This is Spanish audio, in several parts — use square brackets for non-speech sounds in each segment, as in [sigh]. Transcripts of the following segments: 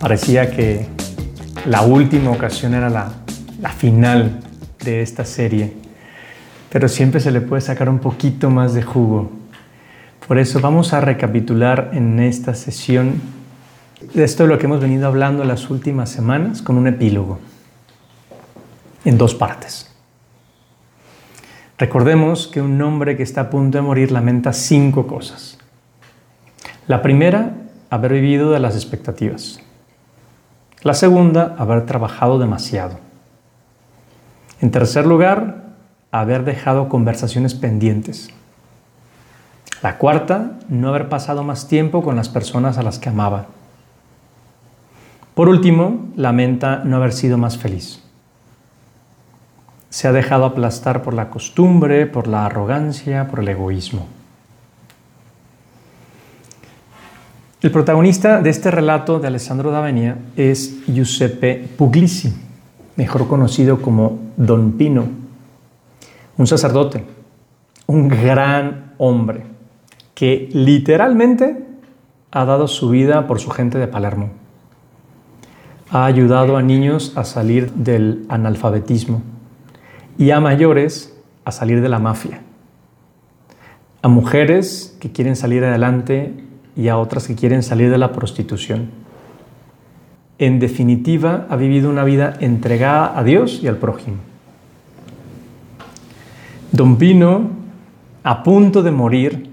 Parecía que la última ocasión era la, final de esta serie, pero siempre se le puede sacar un poquito más de jugo. Por eso vamos a recapitular en esta sesión esto de lo que hemos venido hablando las últimas semanas con un epílogo en dos partes. Recordemos que un hombre que está a punto de morir lamenta cinco cosas. La primera, haber vivido de las expectativas. La segunda, haber trabajado demasiado. En tercer lugar, haber dejado conversaciones pendientes. La cuarta, no haber pasado más tiempo con las personas a las que amaba. Por último, lamenta no haber sido más feliz. Se ha dejado aplastar por la costumbre, por la arrogancia, por el egoísmo. El protagonista de este relato de Alessandro D'Avenia es Giuseppe Puglisi, mejor conocido como Don Pino, un sacerdote, un gran hombre que literalmente ha dado su vida por su gente de Palermo. Ha ayudado a niños a salir del analfabetismo y a mayores a salir de la mafia. A mujeres que quieren salir adelante y a otras que quieren salir de la prostitución. En definitiva, ha vivido una vida entregada a Dios y al prójimo. Don Pino, a punto de morir,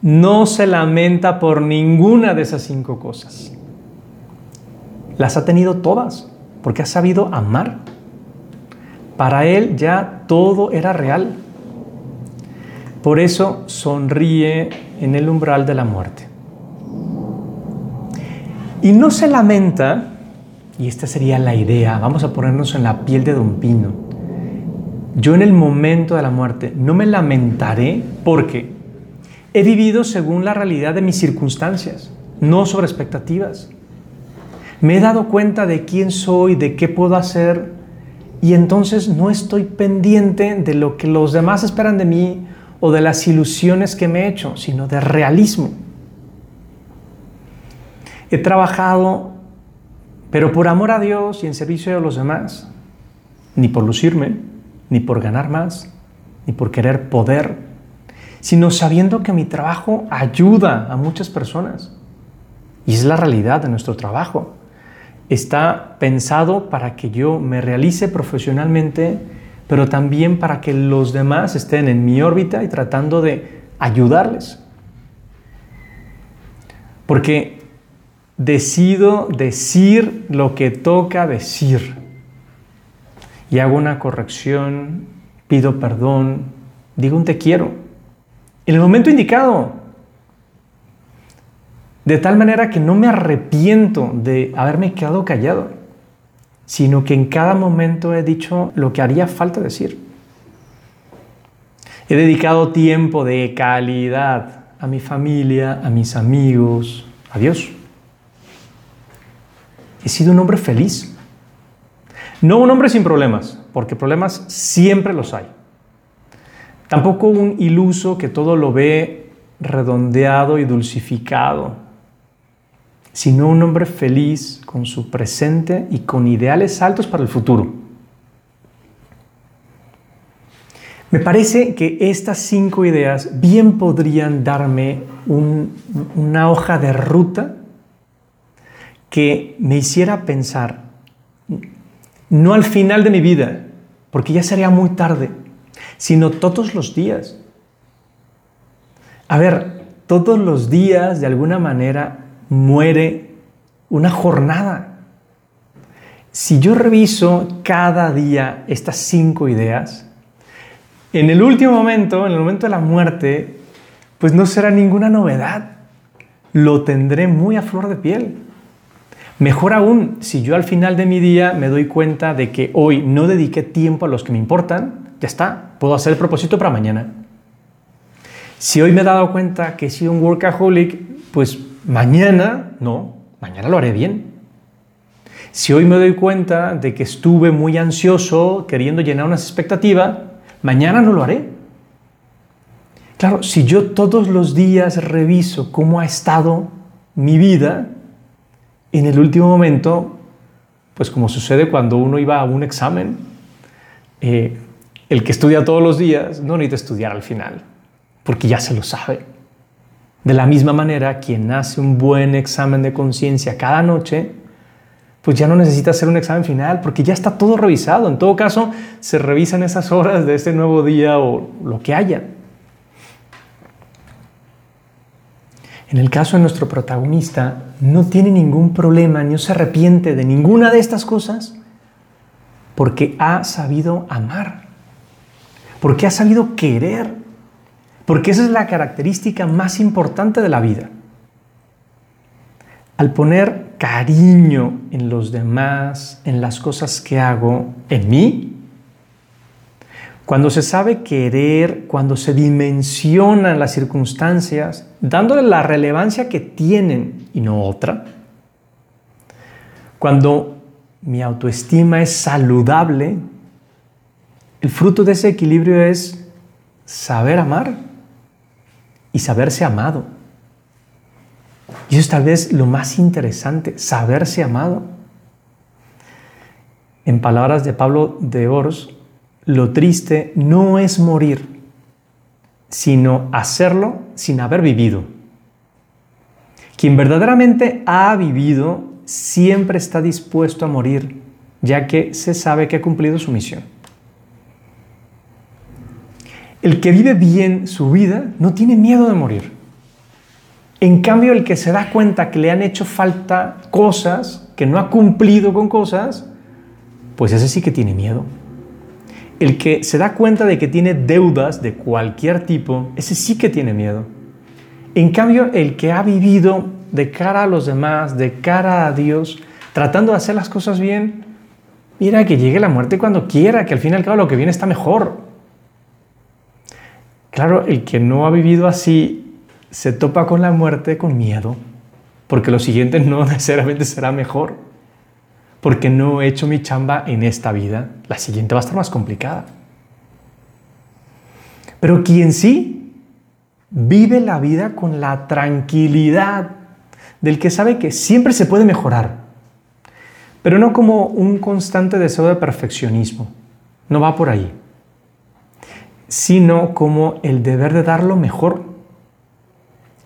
no se lamenta por ninguna de esas cinco cosas. Las ha tenido todas, porque ha sabido amar. Para él ya todo era real. Por eso sonríe en el umbral de la muerte. Y no se lamenta, y esta sería la idea, vamos a ponernos en la piel de Don Pino. Yo en el momento de la muerte no me lamentaré porque he vivido según la realidad de mis circunstancias, no sobre expectativas. Me he dado cuenta de quién soy, de qué puedo hacer, y entonces no estoy pendiente de lo que los demás esperan de mí o de las ilusiones que me he hecho, sino de realismo. He trabajado, pero por amor a Dios y en servicio de los demás, ni por lucirme, ni por ganar más, ni por querer poder, sino sabiendo que mi trabajo ayuda a muchas personas. Y es la realidad de nuestro trabajo. Está pensado para que yo me realice profesionalmente, pero también para que los demás estén en mi órbita y tratando de ayudarles. Porque decido decir lo que toca decir. Y hago una corrección, pido perdón, digo un te quiero. En el momento indicado. De tal manera que no me arrepiento de haberme quedado callado, sino que en cada momento he dicho lo que haría falta decir. He dedicado tiempo de calidad a mi familia, a mis amigos, a Dios. He sido un hombre feliz. No un hombre sin problemas, porque problemas siempre los hay. Tampoco un iluso que todo lo ve redondeado y dulcificado, sino un hombre feliz con su presente y con ideales altos para el futuro. Me parece que estas cinco ideas bien podrían darme una hoja de ruta que me hiciera pensar, no al final de mi vida, porque ya sería muy tarde, sino todos los días. A ver, todos los días de alguna manera muere una jornada. Si yo reviso cada día estas cinco ideas, en el último momento, en el momento de la muerte, pues no será ninguna novedad. Lo tendré muy a flor de piel. Mejor aún, si yo al final de mi día me doy cuenta de que hoy no dediqué tiempo a los que me importan, ya está, puedo hacer el propósito para mañana. Si hoy me he dado cuenta que he sido un workaholic, pues mañana no, mañana lo haré bien. Si hoy me doy cuenta de que estuve muy ansioso queriendo llenar unas expectativas, mañana no lo haré. Claro, si yo todos los días reviso cómo ha estado mi vida, en el último momento, pues como sucede cuando uno iba a un examen, eh, el que estudia todos los días no necesita estudiar al final, porque ya se lo sabe. De la misma manera, quien hace un buen examen de conciencia cada noche, pues ya no necesita hacer un examen final porque ya está todo revisado. En todo caso, se revisan esas horas de ese nuevo día o lo que haya. En el caso de nuestro protagonista, no tiene ningún problema ni se arrepiente de ninguna de estas cosas porque ha sabido amar, porque ha sabido querer, porque esa es la característica más importante de la vida. Al poner cariño en los demás, en las cosas que hago, en mí, cuando se sabe querer, cuando se dimensionan las circunstancias, dándole la relevancia que tienen y no otra, cuando mi autoestima es saludable, el fruto de ese equilibrio es saber amar y saberse amado. Y eso es tal vez lo más interesante, saberse amado. En palabras de Pablo de Ors, lo triste no es morir, sino hacerlo sin haber vivido. Quien verdaderamente ha vivido siempre está dispuesto a morir, ya que se sabe que ha cumplido su misión. El que vive bien su vida no tiene miedo de morir. En cambio, el que se da cuenta que le han hecho falta cosas, que no ha cumplido con cosas, pues ese sí que tiene miedo. El que se da cuenta de que tiene deudas de cualquier tipo, ese sí que tiene miedo. En cambio, el que ha vivido de cara a los demás, de cara a Dios, tratando de hacer las cosas bien, mira que llegue la muerte cuando quiera, que al fin y al cabo lo que viene está mejor. Claro, el que no ha vivido así se topa con la muerte con miedo, porque lo siguiente no [laughs] necesariamente será mejor porque no he hecho mi chamba en esta vida, la siguiente va a estar más complicada. Pero quien sí vive la vida con la tranquilidad del que sabe que siempre se puede mejorar, pero no como un constante deseo de perfeccionismo, no va por ahí, sino como el deber de dar lo mejor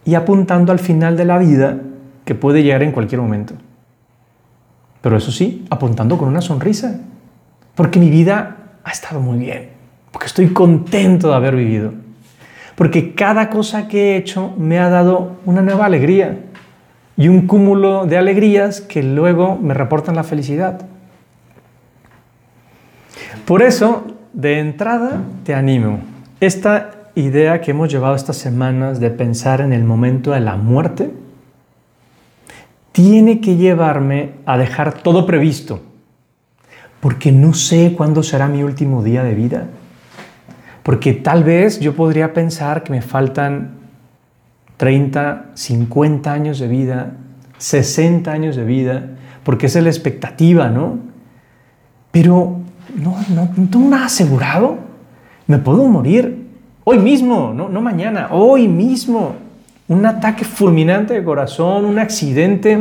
y apuntando al final de la vida que puede llegar en cualquier momento. Pero eso sí, apuntando con una sonrisa. Porque mi vida ha estado muy bien. Porque estoy contento de haber vivido. Porque cada cosa que he hecho me ha dado una nueva alegría. Y un cúmulo de alegrías que luego me reportan la felicidad. Por eso, de entrada, te animo. Esta idea que hemos llevado estas semanas de pensar en el momento de la muerte, tiene que llevarme a dejar todo previsto, porque no sé cuándo será mi último día de vida. Porque tal vez yo podría pensar que me faltan 30, 50 años de vida, 60 años de vida, porque es la expectativa, ¿no? Pero no, no, no tengo nada asegurado. Me puedo morir hoy mismo, no, no mañana, hoy mismo un ataque fulminante de corazón, un accidente.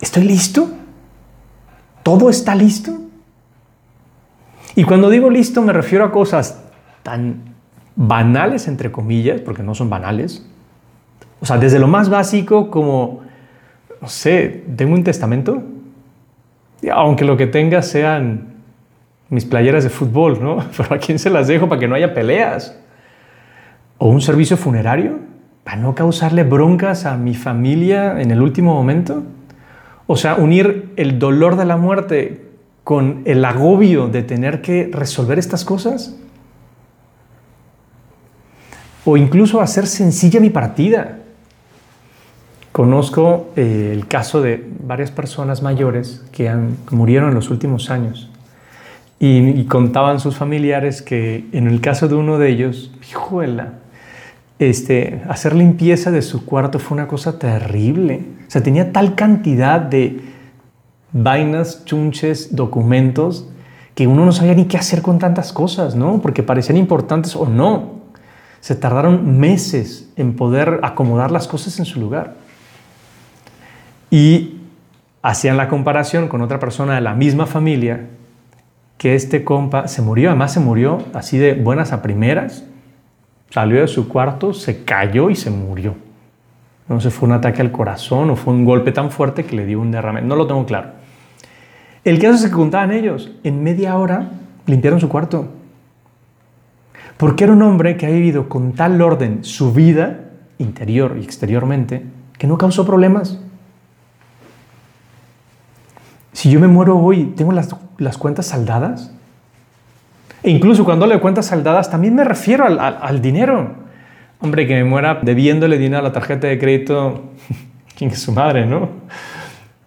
¿Estoy listo? ¿Todo está listo? Y cuando digo listo me refiero a cosas tan banales, entre comillas, porque no son banales. O sea, desde lo más básico como, no sé, tengo un testamento, aunque lo que tenga sean mis playeras de fútbol, ¿no? [laughs] Pero a quién se las dejo para que no haya peleas o un servicio funerario para no causarle broncas a mi familia en el último momento. O sea, unir el dolor de la muerte con el agobio de tener que resolver estas cosas. O incluso hacer sencilla mi partida. Conozco eh, el caso de varias personas mayores que han, murieron en los últimos años y, y, contaban sus familiares que en el caso de uno de ellos, hijuela, este, hacer limpieza de su cuarto fue una cosa terrible. O sea, tenía tal cantidad de vainas, chunches, documentos, que uno no sabía ni qué hacer con tantas cosas, ¿no? Porque parecían importantes o no. Se tardaron meses en poder acomodar las cosas en su lugar. Y hacían la comparación con otra persona de la misma familia, que este compa se murió, además se murió así de buenas a primeras, salió de su cuarto, se cayó y se murió. No sé, fue un ataque al corazón o fue un golpe tan fuerte que le dio un derrame, no lo tengo claro. El caso es que contaban ellos, en media hora limpiaron su cuarto. Porque era un hombre que ha vivido con tal orden su vida, interior y exteriormente, que no causó problemas. Si yo me muero hoy, ¿tengo las, las cuentas saldadas? E incluso cuando le cuentas saldadas, también me refiero al, al, dinero. Hombre, que me muera debiéndole dinero a la tarjeta de crédito, [laughs] ¿quién es su madre, no?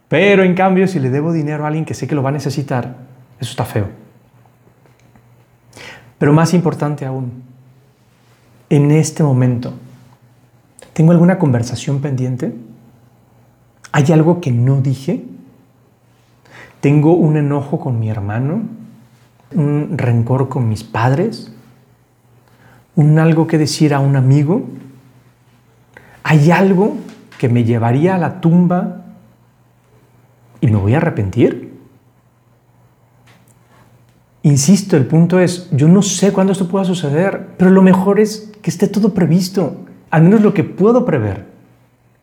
Pero en cambio, si le debo dinero a alguien que sé que lo va a necesitar, eso está feo. Pero más importante aún, en este momento, ¿tengo alguna conversación pendiente? ¿Hay algo que no dije? ¿Tengo un enojo con mi hermano? ¿Un rencor con mis padres? ¿Un algo que decir a un amigo? ¿Hay algo que me llevaría a la tumba y me voy a arrepentir? Insisto, el punto es, yo no sé cuándo esto pueda suceder, pero lo mejor es que esté todo previsto, al menos lo que puedo prever,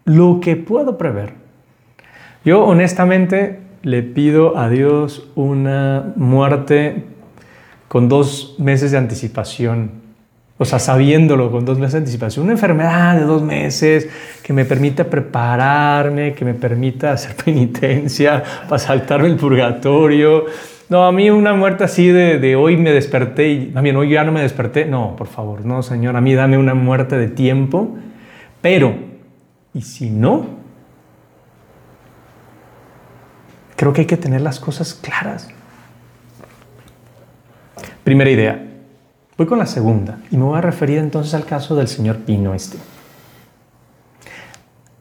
lo que puedo prever. Yo honestamente le pido a Dios una muerte con dos meses de anticipación, o sea, sabiéndolo con dos meses de anticipación, una enfermedad de dos meses que me permita prepararme, que me permita hacer [laughs] penitencia para saltarme el purgatorio, no, a mí una muerte así de, hoy me desperté y también hoy ya no me desperté. No, por favor, no, Señor, a mí dame una muerte de tiempo. Pero, ¿y si no? Creo que hay que tener las cosas claras. Primera idea. Voy con la segunda y me voy a referir entonces al caso del señor Pino este.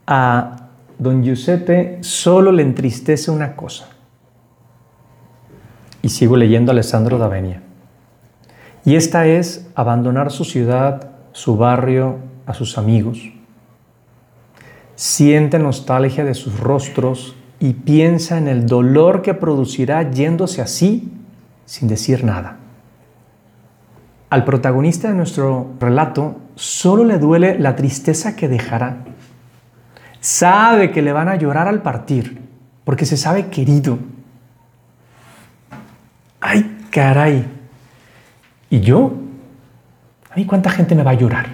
A don Giuseppe solo le entristece una cosa y sigo leyendo a Alessandro D'Avenia. Y esta es abandonar su ciudad, su barrio, a sus amigos. Siente nostalgia de sus rostros y piensa en el dolor que producirá yéndose así sin decir nada. Al protagonista de nuestro relato solo le duele la tristeza que dejará. Sabe que le van a llorar al partir, porque se sabe querido, ay, caray. ¿Y yo? ¿A mí cuánta gente me va a llorar?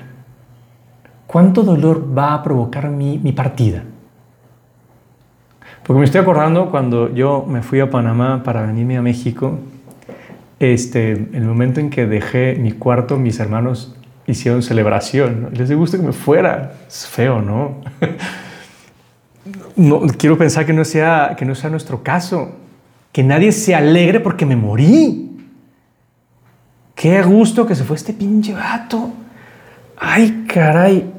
¿Cuánto dolor va a provocar mi, mi partida? Porque me estoy acordando cuando yo me fui a Panamá para venirme a México, este, en el momento en que dejé mi cuarto, mis hermanos hicieron celebración. Les gusta que me fuera. Es feo, ¿no? [laughs] no quiero pensar que no, sea, que no sea nuestro caso que nadie se alegre porque me morí. Qué gusto que se fue este pinche vato. Ay, caray.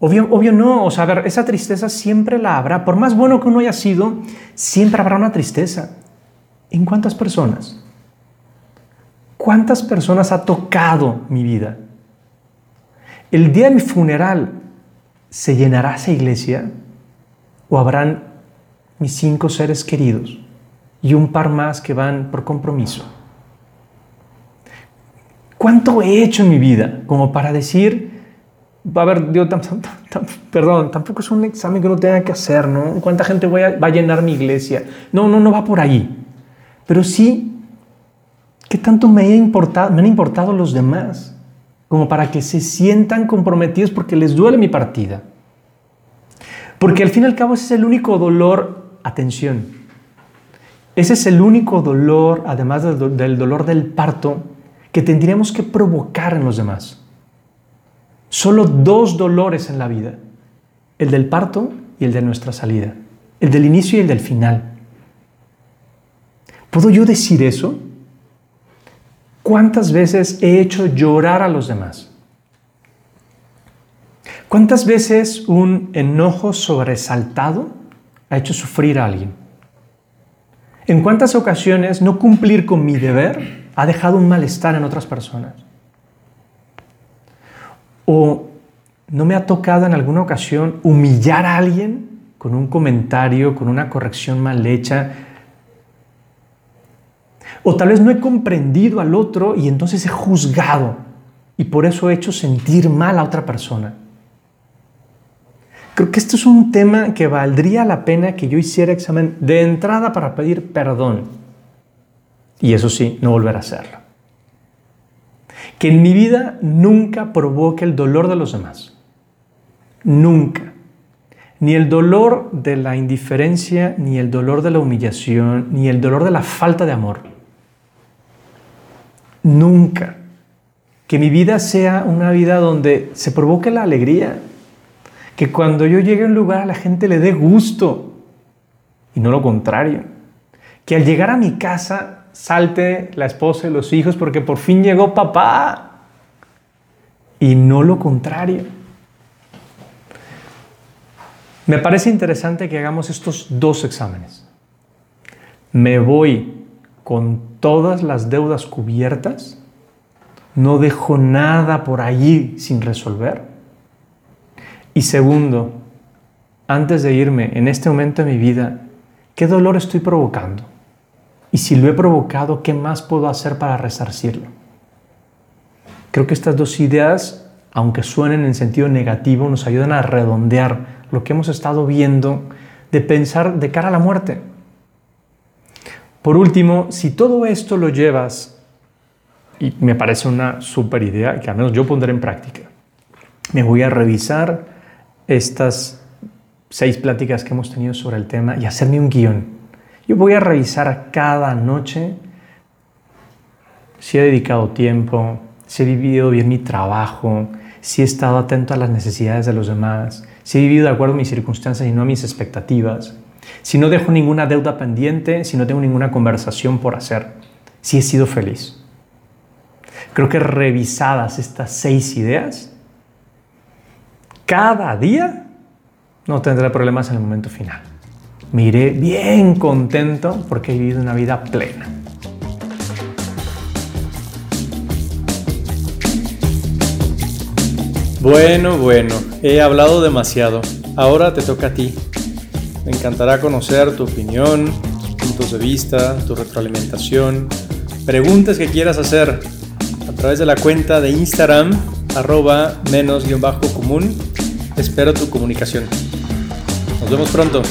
Obvio, obvio no, o sea, a ver, esa tristeza siempre la habrá. Por más bueno que uno haya sido, siempre habrá una tristeza. ¿En cuántas personas? ¿Cuántas personas ha tocado mi vida? El día de mi funeral, ¿se llenará esa iglesia? ¿O habrán mis cinco seres queridos? y un par más que van por compromiso. ¿Cuánto he hecho en mi vida como para decir, va a ver, Dios, perdón, tampoco es un examen que uno tenga que hacer, ¿no? ¿Cuánta gente va a, va a llenar mi iglesia? No, no, no va por ahí. Pero sí, ¿qué tanto me, he importado, me han importado los demás? Como para que se sientan comprometidos porque les duele mi partida. Porque al fin y al cabo ese es el único dolor, atención, ese es el único dolor, además del dolor del parto, que tendríamos que provocar en los demás. Solo dos dolores en la vida, el del parto y el de nuestra salida, el del inicio y el del final. ¿Puedo yo decir eso? ¿Cuántas veces he hecho llorar a los demás? ¿Cuántas veces un enojo sobresaltado ha hecho sufrir a alguien? ¿En cuántas ocasiones no cumplir con mi deber ha dejado un malestar en otras personas? ¿O no me ha tocado en alguna ocasión humillar a alguien con un comentario, con una corrección mal hecha. O tal vez no he comprendido al otro y entonces he juzgado y por eso he hecho sentir mal a otra persona. Creo que esto es un tema que valdría la pena que yo hiciera examen de entrada para pedir perdón. Y eso sí, no volver a hacerlo. Que en mi vida nunca provoque el dolor de los demás. Nunca ni el dolor de la indiferencia, ni el dolor de la humillación, ni el dolor de la falta de amor. Nunca. Que mi vida sea una vida donde se provoque la alegría. Que cuando yo llegue a un lugar a la gente le dé gusto y no lo contrario. Que al llegar a mi casa salte la esposa y los hijos porque por fin llegó papá y no lo contrario. Me parece interesante que hagamos estos dos exámenes. Me voy con todas las deudas cubiertas, no dejo nada por allí sin resolver. Y segundo, antes de irme, en este momento de mi vida, ¿qué dolor estoy provocando? Y si lo he provocado, ¿qué más puedo hacer para resarcirlo? Creo que estas dos ideas, aunque suenen en sentido negativo, nos ayudan a redondear lo que hemos estado viendo de pensar de cara a la muerte. Por último, si todo esto lo llevas, y me parece una super idea que al menos yo pondré en práctica, me voy a revisar estas seis pláticas que hemos tenido sobre el tema y hacerme un guion. Yo voy a revisar cada noche si he dedicado tiempo, si he vivido bien mi trabajo, si he estado atento a las necesidades de los demás, si he vivido de acuerdo a mis circunstancias y no a mis expectativas, si no dejo ninguna deuda pendiente, si no tengo ninguna conversación por hacer, si he sido feliz. Creo que revisadas estas seis ideas, cada día no tendré problemas en el momento final. Me iré bien contento porque he vivido una vida plena. Bueno, bueno, he hablado demasiado. Ahora te toca a ti. Me encantará conocer tu opinión, puntos de vista, tu retroalimentación, preguntas que quieras hacer a través de la cuenta de Instagram arroba menos-común. Espero tu comunicación. Nos vemos pronto.